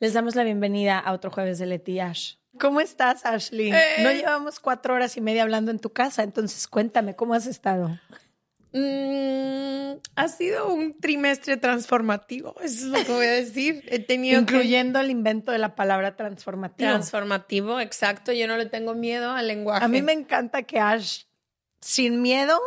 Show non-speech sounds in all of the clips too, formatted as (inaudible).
Les damos la bienvenida a otro jueves de Leti Ash. ¿Cómo estás, Ashley? No llevamos cuatro horas y media hablando en tu casa, entonces cuéntame, ¿cómo has estado? Mm, ha sido un trimestre transformativo, eso es lo que voy a decir. He tenido que- Incluyendo el invento de la palabra transformativo. transformativo, exacto. Yo no le tengo miedo al lenguaje. A mí me encanta que Ash, sin miedo,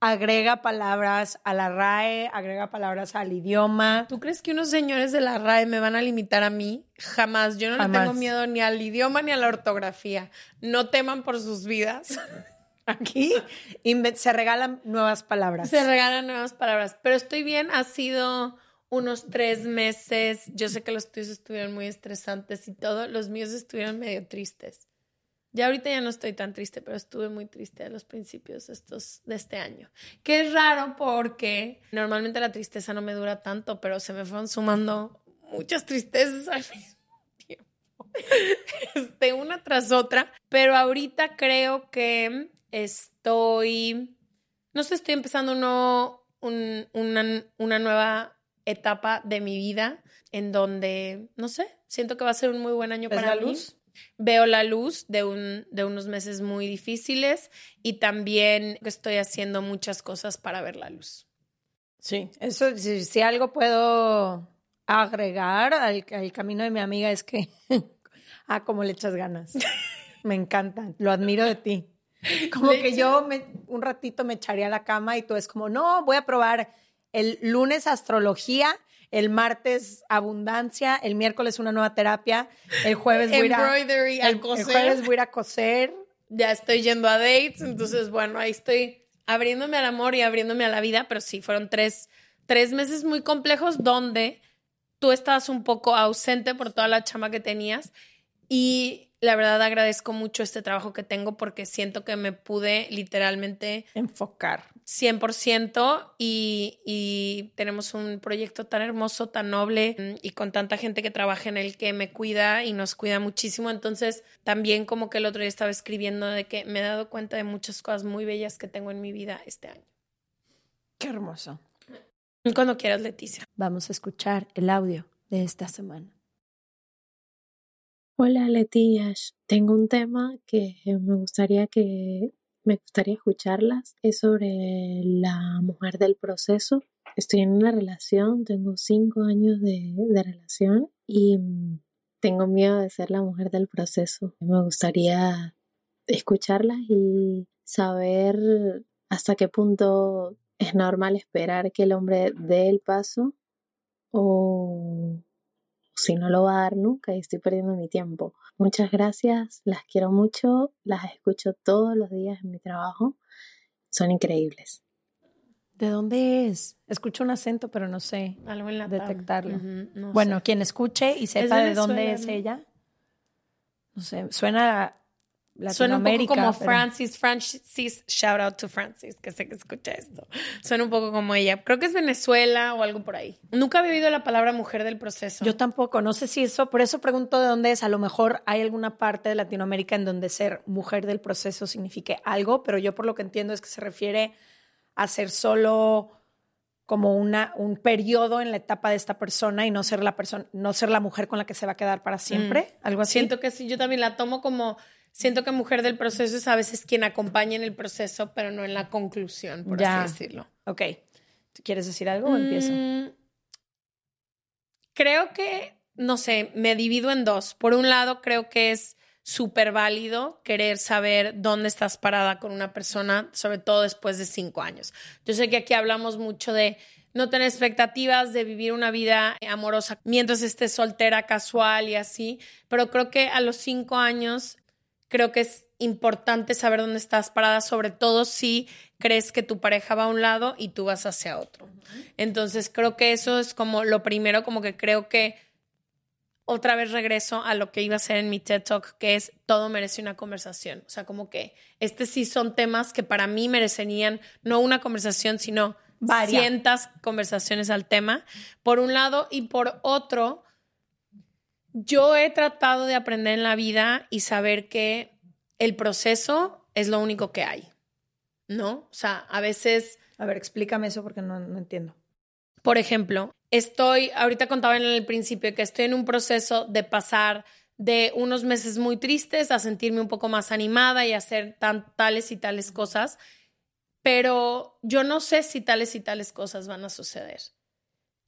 agrega palabras a la RAE, agrega palabras al idioma. ¿Tú crees que unos señores de la RAE me van a limitar a mí? Jamás. Yo no Jamás. le tengo miedo ni al idioma ni a la ortografía. No teman por sus vidas. (laughs) Aquí se regalan nuevas palabras. Se regalan nuevas palabras. Pero estoy bien. Ha sido unos tres meses. Yo sé que los tuyos estuvieron muy estresantes y todo. Los míos estuvieron medio tristes. Ya ahorita ya no estoy tan triste, pero estuve muy triste a los principios estos, de este año. Que es raro porque normalmente la tristeza no me dura tanto, pero se me fueron sumando muchas tristezas al (laughs) mismo tiempo. Este, una tras otra. Pero ahorita creo que estoy, no sé, estoy empezando uno- un- una, una nueva etapa de mi vida en donde, no sé, siento que va a ser un muy buen año ¿Ves para la luz? Veo la luz de, un, de unos meses muy difíciles y también estoy haciendo muchas cosas para ver la luz. Sí, eso, si, si algo puedo agregar al, al camino de mi amiga es que, (laughs) ah, cómo le echas ganas. Me encanta, lo admiro de ti. Como que yo me- un ratito me echaría a la cama y tú es como, no, voy a probar el lunes astrología, el martes abundancia, el miércoles una nueva terapia, el jueves voy a el- el coser. jueves voy a coser. ya estoy yendo a dates, entonces bueno, ahí estoy abriéndome al amor y abriéndome a la vida, pero sí, fueron tres, tres meses muy complejos donde tú estabas un poco ausente por toda la chama que tenías y la verdad agradezco mucho este trabajo que tengo porque siento que me pude literalmente Enfocar. 100% y, y tenemos un proyecto tan hermoso, tan noble mm, y con tanta gente que trabaja en el que me cuida y nos cuida muchísimo. Entonces, también como que el otro día estaba escribiendo de que me he dado cuenta de muchas cosas muy bellas que tengo en mi vida este año. Qué hermoso. Cuando quieras, Leticia. Vamos a escuchar el audio de esta semana. Hola Letías, tengo un tema que me gustaría que me gustaría escucharlas. Es sobre la mujer del proceso. Estoy en una relación, tengo cinco años de, de relación y mm, tengo miedo de ser la mujer del proceso. Me gustaría escucharlas y saber hasta qué punto es normal esperar que el hombre dé el paso o si no lo va a dar nunca y estoy perdiendo mi tiempo. Muchas gracias, las quiero mucho, las escucho todos los días en mi trabajo, son increíbles. ¿De dónde es? Escucho un acento, pero no sé Algo en la detectarlo. No bueno, sé. quien escuche y sepa de dónde es ella, no sé, suena Suena un poco como pero- Francis, Francis, shout out to Francis, que sé que escucha esto. Suena un poco como ella. Creo que es Venezuela o algo por ahí. Nunca había oído la palabra mujer del proceso. Yo tampoco, no sé si eso, por eso pregunto de dónde es. A lo mejor hay alguna parte de Latinoamérica en donde ser mujer del proceso signifique algo, pero yo por lo que entiendo es que se refiere a ser solo como una, un periodo en la etapa de esta persona y no ser la persona, no ser la mujer con la que se va a quedar para siempre, algo así. Siento que sí, yo también la tomo como, siento que mujer del proceso es a veces quien acompaña en el proceso, pero no en la conclusión, por Ya. así decirlo. Ok. ¿Tú quieres decir algo o empiezo? Mm, Creo que, no sé, me divido en dos. Por un lado, creo que es súper válido querer saber dónde estás parada con una persona, sobre todo después de cinco años. Yo sé que aquí hablamos mucho de no tener expectativas, de vivir una vida amorosa mientras estés soltera, casual y así, pero creo que a los cinco años creo que es importante saber dónde estás parada, sobre todo si crees que tu pareja va a un lado y tú vas hacia otro. Entonces creo que eso es como lo primero, como que creo que otra vez regreso a lo que iba a ser en mi TED Talk, que es todo merece una conversación. O sea, como que este sí son temas que para mí merecerían no una conversación, sino Varias. conversaciones al tema, por un lado, y por otro, yo he tratado de aprender en la vida y saber que el proceso es lo único que hay, ¿no? O sea, a veces... A ver, explícame eso porque no, no entiendo. Por ejemplo, estoy, ahorita contaba en el principio que estoy en un proceso de pasar de unos meses muy tristes a sentirme un poco más animada y hacer tan, tales y tales cosas, pero yo no sé si tales y tales cosas van a suceder.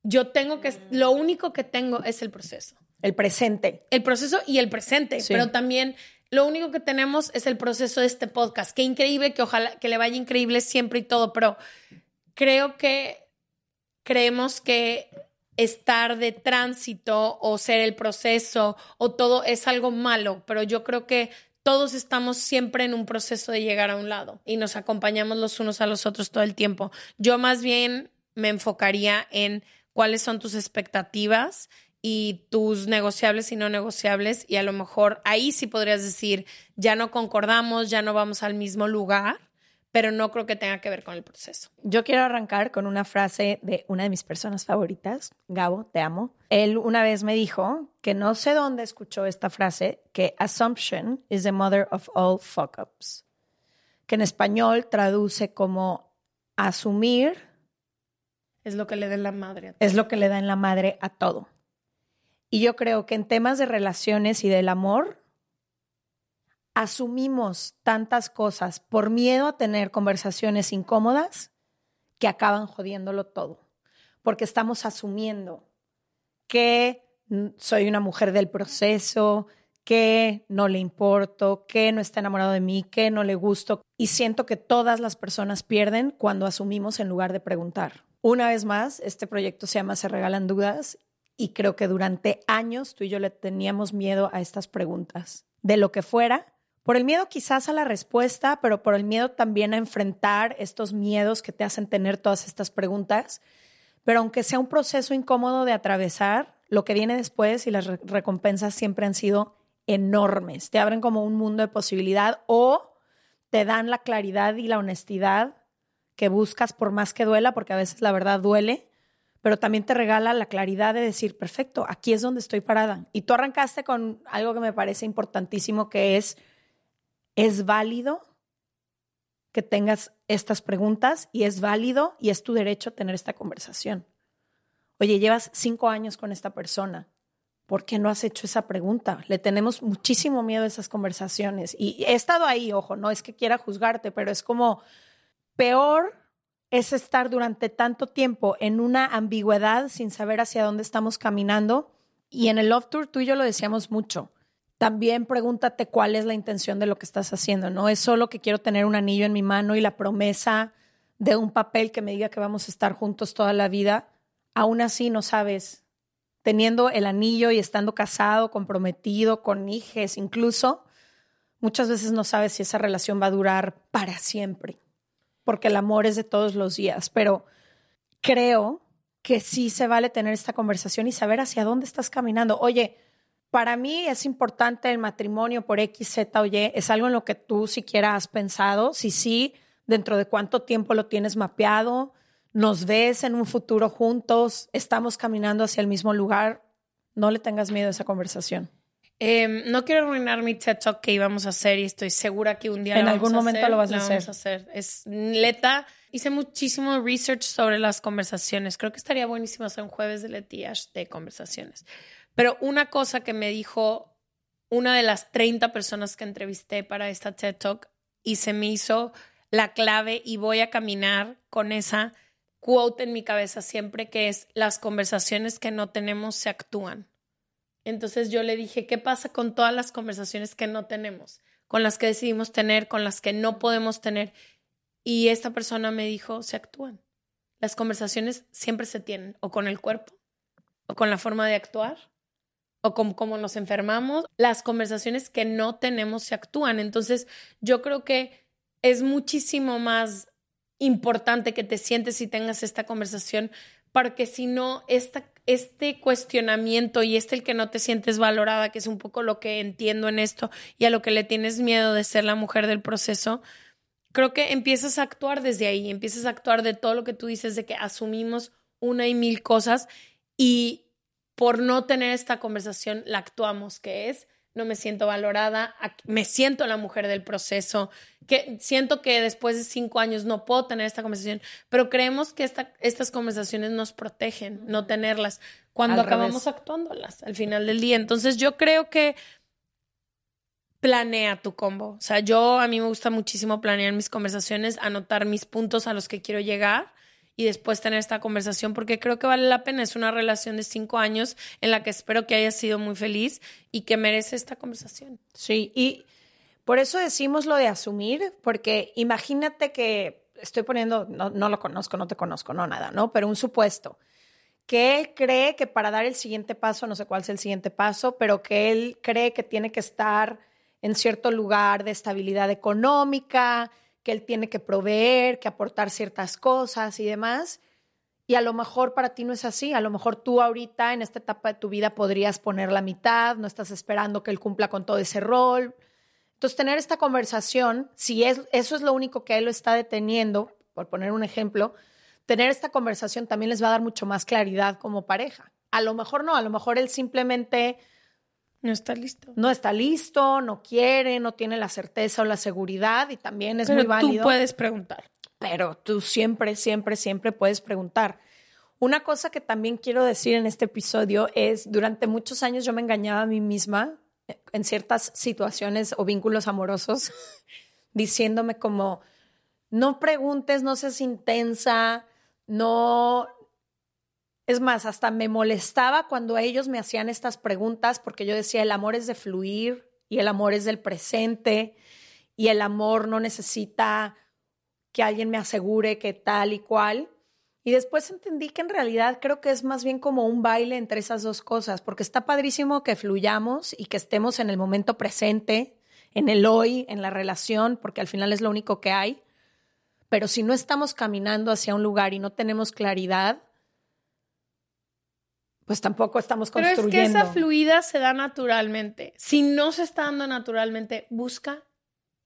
Yo tengo que, lo único que tengo es el proceso. El presente. El proceso y el presente, Sí. pero también lo único que tenemos es el proceso de este podcast. Qué increíble, que ojalá que le vaya increíble siempre y todo, pero creo que creemos que estar de tránsito o ser el proceso o todo es algo malo, pero yo creo que todos estamos siempre en un proceso de llegar a un lado y nos acompañamos los unos a los otros todo el tiempo. Yo más bien me enfocaría en cuáles son tus expectativas y tus negociables y no negociables y a lo mejor ahí sí podrías decir, ya no concordamos, ya no vamos al mismo lugar, pero no creo que tenga que ver con el proceso. Yo quiero arrancar con una frase de una de mis personas favoritas, Gabo, te amo. Él una vez me dijo que no sé dónde escuchó esta frase, que assumption is the mother of all fuck ups, que en español traduce como asumir Es lo que le dé la madre. a es lo que le da en la madre a todo. Y yo creo que en temas de relaciones y del amor, asumimos tantas cosas por miedo a tener conversaciones incómodas que acaban jodiéndolo todo. Porque estamos asumiendo que soy una mujer del proceso, que no le importo, que no está enamorado de mí, que no le gusto. Y siento que todas las personas pierden cuando asumimos en lugar de preguntar. Una vez más, este proyecto se llama Se Regalan Dudas y creo que durante años tú y yo le teníamos miedo a estas preguntas, de lo que fuera, por el miedo quizás a la respuesta, pero por el miedo también a enfrentar estos miedos que te hacen tener todas estas preguntas. Pero aunque sea un proceso incómodo de atravesar, lo que viene después y las re- recompensas siempre han sido enormes. Te abren como un mundo de posibilidad o te dan la claridad y la honestidad que buscas por más que duela, porque a veces la verdad duele, pero también te regala la claridad de decir, perfecto, aquí es donde estoy parada. Y tú arrancaste con algo que me parece importantísimo, que es, es válido que tengas estas preguntas y es válido y es tu derecho tener esta conversación. Oye, llevas cinco años con esta persona. ¿Por qué no has hecho esa pregunta? Le tenemos muchísimo miedo a esas conversaciones. Y he estado ahí, ojo, no es que quiera juzgarte, pero es como peor es estar durante tanto tiempo en una ambigüedad sin saber hacia dónde estamos caminando. Y en el Love Tour tú y yo lo decíamos mucho. También pregúntate cuál es la intención de lo que estás haciendo. No es solo que quiero tener un anillo en mi mano y la promesa de un papel que me diga que vamos a estar juntos toda la vida. Aún así no sabes, teniendo el anillo y estando casado, comprometido, con hijos incluso, muchas veces no sabes si esa relación va a durar para siempre porque el amor es de todos los días, pero creo que sí se vale tener esta conversación y saber hacia dónde estás caminando. Oye, para mí es importante el matrimonio por X, Z o Y. Es algo en lo que tú siquiera has pensado. Si sí, dentro de cuánto tiempo lo tienes mapeado, nos ves en un futuro juntos, estamos caminando hacia el mismo lugar. No le tengas miedo a esa conversación. Em, no quiero arruinar mi TED Talk que íbamos a hacer y estoy segura que un día En lo algún vamos a momento hacer, lo vas a vamos hacer. hacer. Es neta. Hice muchísimo research sobre las conversaciones. Creo que estaría buenísimo hacer un jueves de Letiash de conversaciones. Pero una cosa que me dijo una de las 30 personas que entrevisté para esta TED Talk y se me hizo la clave y voy a caminar con esa quote en mi cabeza siempre que es las conversaciones que no tenemos se actúan. Entonces yo le dije, ¿qué pasa con todas las conversaciones que no tenemos? Con las que decidimos tener, con las que no podemos tener. Y esta persona me dijo, se actúan. Las conversaciones siempre se tienen, o con el cuerpo, o con la forma de actuar, o con cómo nos enfermamos. Las conversaciones que no tenemos se actúan. Entonces yo creo que es muchísimo más importante que te sientes y tengas esta conversación, porque si no, esta, este cuestionamiento y este el que no te sientes valorada, que es un poco lo que entiendo en esto y a lo que le tienes miedo de ser la mujer del proceso, creo que empiezas a actuar desde ahí, empiezas a actuar de todo lo que tú dices, de que asumimos una y mil cosas y por no tener esta conversación la actuamos, que es no me siento valorada, me siento la mujer del proceso, que siento que después de cinco años no puedo tener esta conversación, pero creemos que esta, estas conversaciones nos protegen, no tenerlas, cuando Al acabamos revés. actuándolas al final del día. Entonces yo creo que planea tu combo. O sea, yo a mí me gusta muchísimo planear mis conversaciones, anotar mis puntos a los que quiero llegar y después tener esta conversación porque creo que vale la pena. Es una relación de cinco años en la que espero que hayas sido muy feliz y que merece esta conversación. Sí, y por eso decimos lo de asumir, porque imagínate que estoy poniendo, no, no lo conozco, no te conozco, no nada, ¿no? Pero un supuesto, que él cree que para dar el siguiente paso, no sé cuál es el siguiente paso, pero que él cree que tiene que estar en cierto lugar de estabilidad económica, que él tiene que proveer, que aportar ciertas cosas y demás. Y a lo mejor para ti no es así. A lo mejor tú ahorita en esta etapa de tu vida podrías poner la mitad, no estás esperando que él cumpla con todo ese rol. Entonces, tener esta conversación, si es, eso es lo único que él lo está deteniendo, por poner un ejemplo, tener esta conversación también les va a dar mucho más claridad como pareja. A lo mejor no, a lo mejor él simplemente No está listo. no está listo, no quiere, no tiene la certeza o la seguridad y también es Pero muy válido tú puedes preguntar. pero tú siempre, siempre, siempre puedes preguntar. Una cosa que también quiero decir en este episodio es, durante muchos años yo me engañaba a mí misma en ciertas situaciones o vínculos amorosos, (laughs) diciéndome como, no preguntes, no seas intensa, no... Es más, hasta me molestaba cuando ellos me hacían estas preguntas porque yo decía, el amor es de fluir y el amor es del presente y el amor no necesita que alguien me asegure que tal y cual. Y después entendí que en realidad creo que es más bien como un baile entre esas dos cosas, porque está padrísimo que fluyamos y que estemos en el momento presente, en el hoy, en la relación, porque al final es lo único que hay. Pero si no estamos caminando hacia un lugar y no tenemos claridad, pues tampoco estamos Pero es construyendo. que esa fluida se da naturalmente. Si no se está dando naturalmente, busca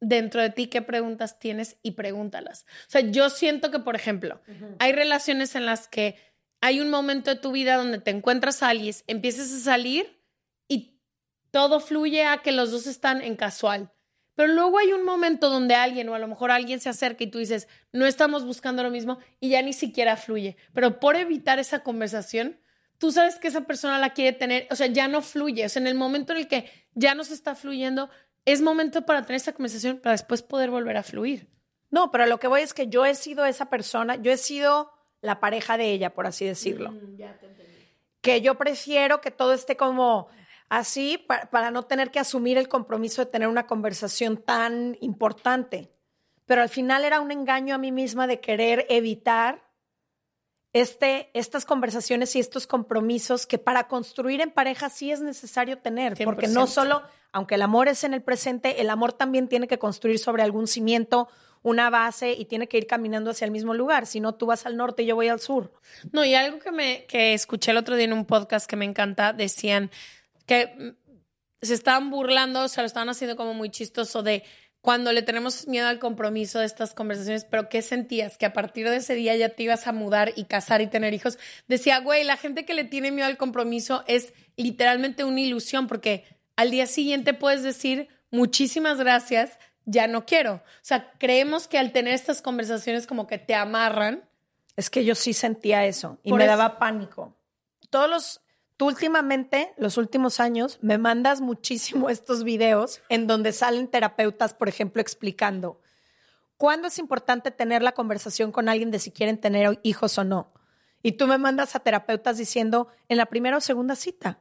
dentro de ti qué preguntas tienes y pregúntalas. O sea, yo siento que, por ejemplo, hay relaciones en las que hay un momento de tu vida donde te encuentras a alguien, empiezas a salir y todo fluye a que los dos están en casual. Pero luego hay un momento donde alguien o a lo mejor alguien se acerca y tú dices, no estamos buscando lo mismo y ya ni siquiera fluye. Pero por evitar esa conversación, tú sabes que esa persona la quiere tener, o sea, ya no fluye. O sea, en el momento en el que ya no se está fluyendo, es momento para tener esa conversación para después poder volver a fluir. No, pero lo que voy es que yo he sido esa persona, yo he sido la pareja de ella, por así decirlo. Que yo prefiero que todo esté como así pa- para no tener que asumir el compromiso de tener una conversación tan importante. Pero al final era un engaño a mí misma de querer evitar este, estas conversaciones y estos compromisos que para construir en pareja sí es necesario tener, porque no 100%. solo, aunque el amor es en el presente, el amor también tiene que construir sobre algún cimiento, una base y tiene que ir caminando hacia el mismo lugar, si no tú vas al norte y yo voy al sur. No, y algo que me que escuché el otro día en un podcast que me encanta, decían que mm, se estaban burlando, o sea, lo estaban haciendo como muy chistoso de cuando le tenemos miedo al compromiso de estas conversaciones, pero ¿qué sentías? Que a partir de ese día ya te ibas a mudar y casar y tener hijos. Decía, güey, la gente que le tiene miedo al compromiso es literalmente una ilusión, porque al día siguiente puedes decir, muchísimas gracias, ya no quiero. O sea, creemos que al tener estas conversaciones como que te amarran. Es que yo sí sentía eso y me daba pánico. Todos los Tú últimamente, los últimos años, me mandas muchísimo (laughs) estos videos en donde salen terapeutas, por ejemplo, explicando cuándo es importante tener la conversación con alguien de si quieren tener hijos o no. Y tú me mandas a terapeutas diciendo en la primera o segunda cita.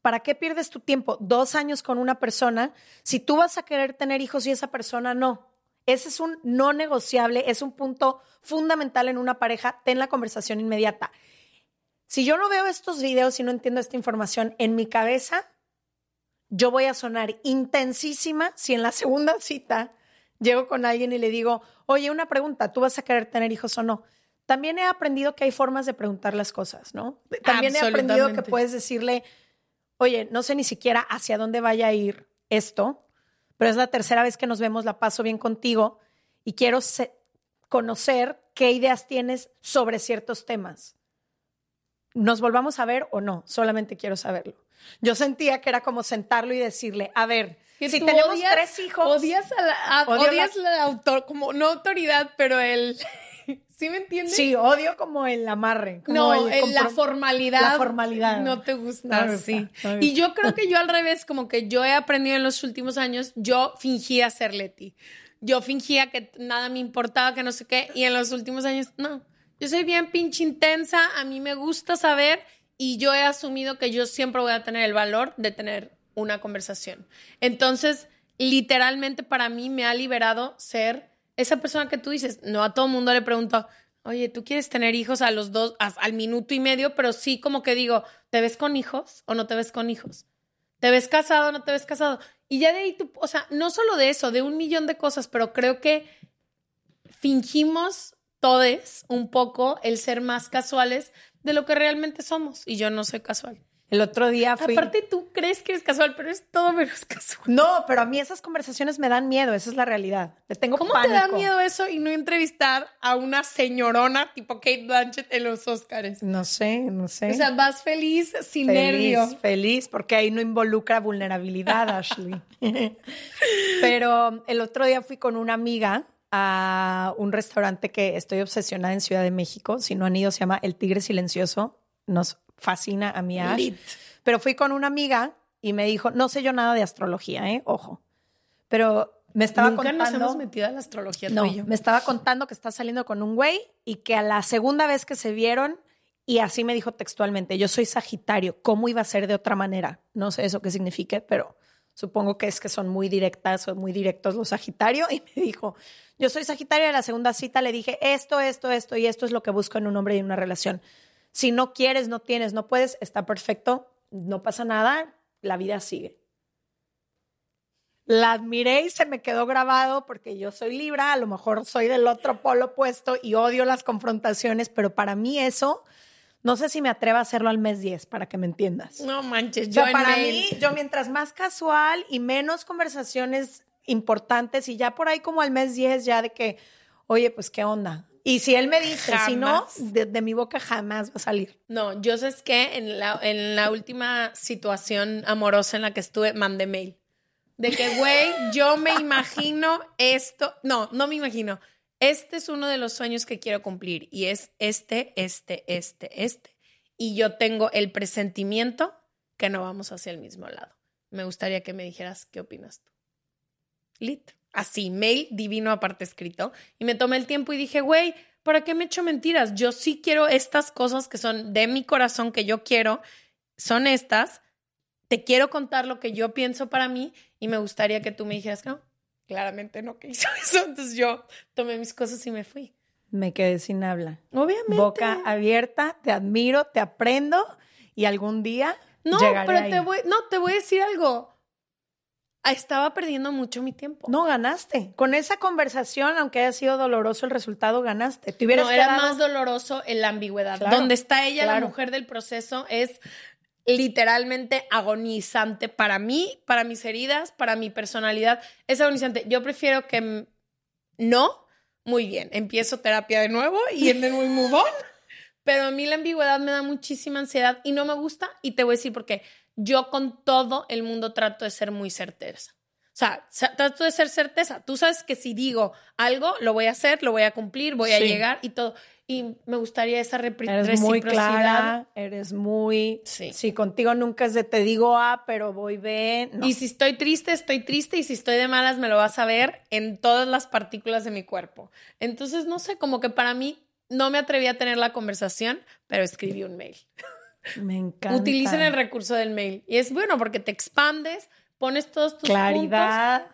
¿Para qué pierdes tu tiempo dos años con una persona si tú vas a querer tener hijos y esa persona no? Ese es un no negociable, es un punto fundamental en una pareja. Ten la conversación inmediata. Si yo no veo estos videos y no entiendo esta información en mi cabeza, yo voy a sonar intensísima si en la segunda cita llego con alguien y le digo, oye, una pregunta, ¿tú vas a querer tener hijos o no? También he aprendido que hay formas de preguntar las cosas, ¿no? También he aprendido que puedes decirle, oye, no sé ni siquiera hacia dónde vaya a ir esto, pero es la tercera vez que nos vemos, la paso bien contigo y quiero conocer qué ideas tienes sobre ciertos temas nos volvamos a ver o no, solamente quiero saberlo. Yo sentía que era como sentarlo y decirle, a ver, si tenemos tres hijos. Odias a la, odias la, autor, como no autoridad, pero el. (laughs) ¿Sí me entiendes? Sí, odio como el amarre. no, la formalidad. La formalidad. No te gusta, sí. Y yo creo que yo al revés, como que yo he aprendido en los últimos años, yo fingía ser Leti. Yo fingía que nada me importaba, que no sé qué, y en los últimos años, no yo soy bien pinche intensa, a mí me gusta saber y yo he asumido que yo siempre voy a tener el valor de tener una conversación. Entonces, literalmente para mí me ha liberado ser esa persona que tú dices. No a todo mundo le pregunto, oye, ¿tú quieres tener hijos a los dos, al minuto y medio? Pero sí como que digo, ¿te ves con hijos o no te ves con hijos? ¿Te ves casado o no te ves casado? Y ya de ahí tú, o sea, no solo de eso, de un millón de cosas, pero creo que fingimos todos un poco el ser más casuales de lo que realmente somos. Y yo no soy casual. El otro día fui... Aparte, tú crees que eres casual, pero es todo menos casual. No, pero a mí esas conversaciones me dan miedo, esa es la realidad. Le tengo ¿Cómo te da miedo eso y no entrevistar a una señorona tipo Kate Blanchett en los Oscars? No sé, no sé. O sea, vas feliz, sin feliz, nervio. Feliz, porque ahí no involucra vulnerabilidad, Ashley. (laughs) (laughs) pero el otro día fui con una amiga a un restaurante que estoy obsesionada en Ciudad de México. Si no han ido, se llama El Tigre Silencioso. Nos fascina a mi Ash. Pero fui con una amiga y me dijo, no sé yo nada de astrología, ¿eh? Ojo. Pero me estaba Nunca contando... nos hemos metido a la astrología no, me estaba contando que está saliendo con un güey y que a la segunda vez que se vieron, y así me dijo textualmente, yo soy Sagitario, ¿cómo iba a ser de otra manera? No sé eso qué signifique, pero Supongo que es que son muy directas o muy directos los Sagitario. Y me dijo, yo soy Sagitario la segunda cita, le dije esto, esto, esto y esto es lo que busco en un hombre y en una relación. Si no quieres, no tienes, no puedes, está perfecto, no pasa nada, la vida sigue. La admiré y se me quedó grabado porque yo soy Libra, a lo mejor soy del otro polo opuesto y odio las confrontaciones, pero para mí eso no sé si me atrevo a hacerlo al mes 10, para que me entiendas. No manches, yo para mí, yo mientras más casual y menos conversaciones importantes y ya por ahí como al mes 10 ya de que, oye, pues qué onda. Y si él me dice, si no, de, mi boca jamás va a salir. No, yo sé que en la, en la última situación amorosa en la que estuve, mandé mail. De que, güey, yo me imagino esto. No, no me imagino este es uno de los sueños que quiero cumplir y es este, este, este, este. Y yo tengo el presentimiento que no vamos hacia el mismo lado. Me gustaría que me dijeras qué opinas tú. Lit. Así, mail divino aparte escrito. Y me tomé el tiempo y dije, güey, ¿para qué me echo mentiras? Yo sí quiero estas cosas que son de mi corazón, que yo quiero, son estas. Te quiero contar lo que yo pienso para mí y me gustaría que tú me dijeras que no, claramente no que hizo (laughs) eso. Entonces yo tomé mis cosas y me fui. Me quedé sin habla. Obviamente. Boca abierta, te admiro, te aprendo y algún día. No, pero te voy, no, te voy a decir algo. Estaba perdiendo mucho mi tiempo. No ganaste. Con esa conversación, aunque haya sido doloroso el resultado, ganaste. no, era más doloroso en la ambigüedad. Donde está ella, la mujer del proceso, es literalmente agonizante para mí, para mis heridas, para mi personalidad. Es agonizante. Yo prefiero que no, muy bien, empiezo terapia de nuevo y en muy move on. Pero a mí la ambigüedad me da muchísima ansiedad y no me gusta y te voy a decir por qué. Yo con todo el mundo trato de ser muy certera. O sea, trato de ser certeza. Tú sabes que si digo algo, lo voy a hacer, lo voy a cumplir, voy a llegar y todo. Y me gustaría esa reciprocidad. Eres muy clara, eres muy... Sí. sí. contigo nunca es de te digo A, pero voy B. Y si estoy triste, estoy triste. Y si estoy de malas, me lo vas a ver en todas las partículas de mi cuerpo. Entonces, no sé, como que para mí no me atreví a tener la conversación, pero escribí un mail. (laughs) Me encanta. Utilicen el recurso del mail. Y es bueno porque te expandes, pones todos tus Claridad.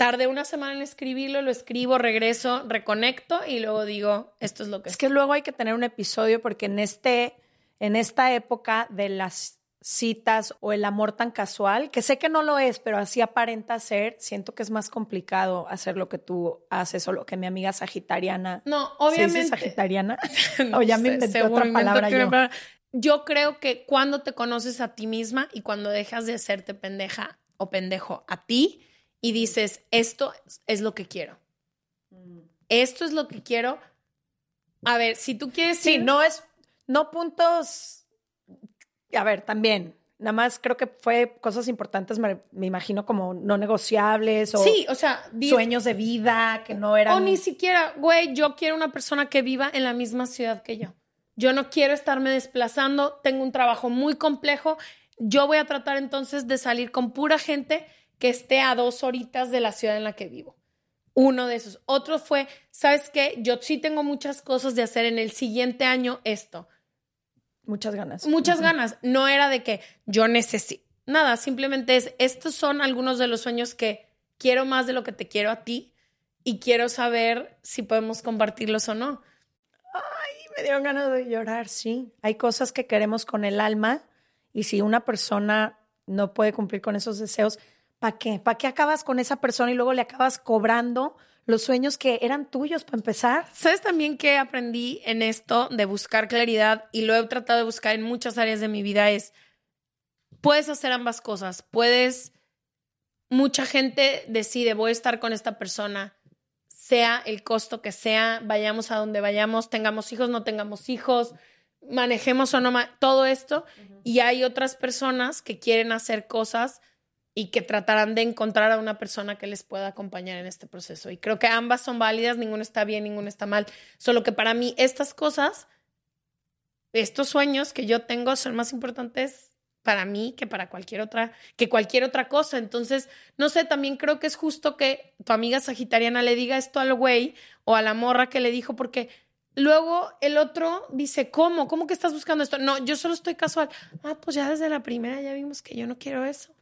Tardé una semana en escribirlo, lo escribo, regreso, reconecto y luego digo, esto es lo que es. Es que luego hay que tener un episodio porque en, este, en esta época de las citas o el amor tan casual, que sé que no lo es, pero así aparenta ser, siento que es más complicado hacer lo que tú haces o lo que mi amiga sagitariana. No, obviamente. ¿Sí sagitariana? (laughs) o ya me inventé otra palabra yo. Yo creo que cuando te conoces a ti misma y cuando dejas de hacerte pendeja o pendejo a ti y dices, esto es lo que quiero. Esto es lo que quiero. A ver, si tú quieres... Sí, no es, no puntos, a ver, también, nada más creo que fue cosas importantes, me, imagino como no negociables o, sí, o sea, sueños de vida que no eran... O ni siquiera, güey, yo quiero una persona que viva en la misma ciudad que yo. Yo no quiero estarme desplazando, tengo un trabajo muy complejo yo voy a tratar entonces de salir con pura gente que esté a dos horitas de la ciudad en la que vivo. Uno de esos. Otro fue, ¿sabes qué? Yo sí tengo muchas cosas de hacer en el siguiente año esto. Muchas ganas. Muchas ganas. No era de que yo necesito. Nada, simplemente es, estos son algunos de los sueños que quiero más de lo que te quiero a ti y quiero saber si podemos compartirlos o no. Ay, me dieron ganas de llorar, sí. Hay cosas que queremos con el alma y si una persona no puede cumplir con esos deseos, ¿para qué? ¿Para qué acabas con esa persona y luego le acabas cobrando los sueños que eran tuyos para empezar? ¿Sabes también que aprendí en esto de buscar claridad y lo he tratado de buscar en muchas áreas de mi vida? Es, puedes hacer ambas cosas. Puedes, mucha gente decide, voy a estar con esta persona, sea el costo que sea, vayamos a donde vayamos, tengamos hijos, no tengamos hijos manejemos o no, todo esto. Y hay otras personas que quieren hacer cosas y que tratarán de encontrar a una persona que les pueda acompañar en este proceso. Y creo que ambas son válidas, ninguna está bien, ninguna está mal. Solo que para mí estas cosas, estos sueños que yo tengo son más importantes para mí que para cualquier otra, que cualquier otra cosa. Entonces, no sé, también creo que es justo que tu amiga sagitariana le diga esto al güey o a la morra que le dijo, porque Luego el otro dice, ¿cómo? ¿Cómo que estás buscando esto? No, yo solo estoy casual. Ah, pues ya desde la primera ya vimos que yo no quiero eso.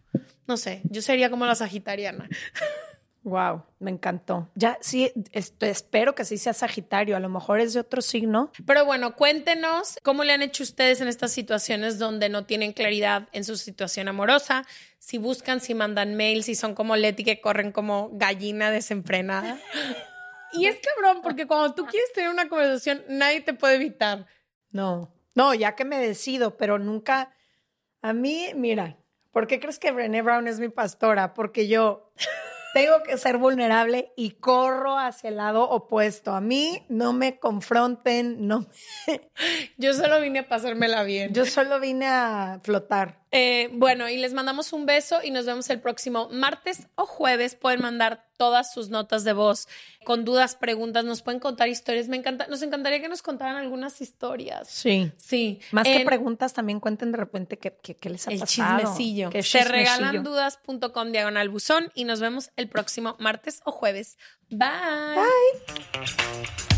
No sé, yo sería como la sagitariana. Wow, me encantó. Ya sí, espero que sí sea Sagitario, a lo mejor es de otro signo. Pero bueno, cuéntenos cómo le han hecho ustedes en estas situaciones donde no tienen claridad en su situación amorosa, si buscan, si mandan mails, si son como Leti que corren como gallina desenfrenada. Y es cabrón, porque cuando tú quieres tener una conversación, nadie te puede evitar. No, no, ya que me decido, pero nunca. A mí, mira, ¿por qué crees que Brené Brown es mi pastora? Porque yo tengo que ser vulnerable y corro hacia el lado opuesto. A mí no me confronten, no Yo solo vine a pasármela bien. Yo solo vine a flotar. Eh, bueno, y les mandamos un beso y nos vemos el próximo martes o jueves. Pueden mandar todas sus notas de voz con dudas, preguntas, nos pueden contar historias. Me encanta, nos encantaría que nos contaran algunas historias. Sí. Sí. Más que preguntas, también cuenten de repente qué, qué, les ha el pasado. Chismecillo. Se regalan dudas.com diagonal buzón y nos vemos el próximo martes o jueves. Bye. Bye.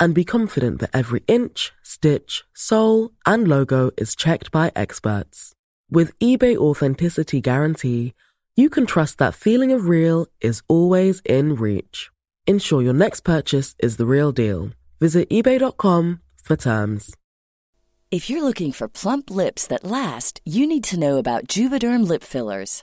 and be confident that every inch, stitch, sole, and logo is checked by experts. With eBay Authenticity Guarantee, you can trust that feeling of real is always in reach. Ensure your next purchase is the real deal. Visit eBay.com for terms. If you're looking for plump lips that last, you need to know about Juvederm lip fillers.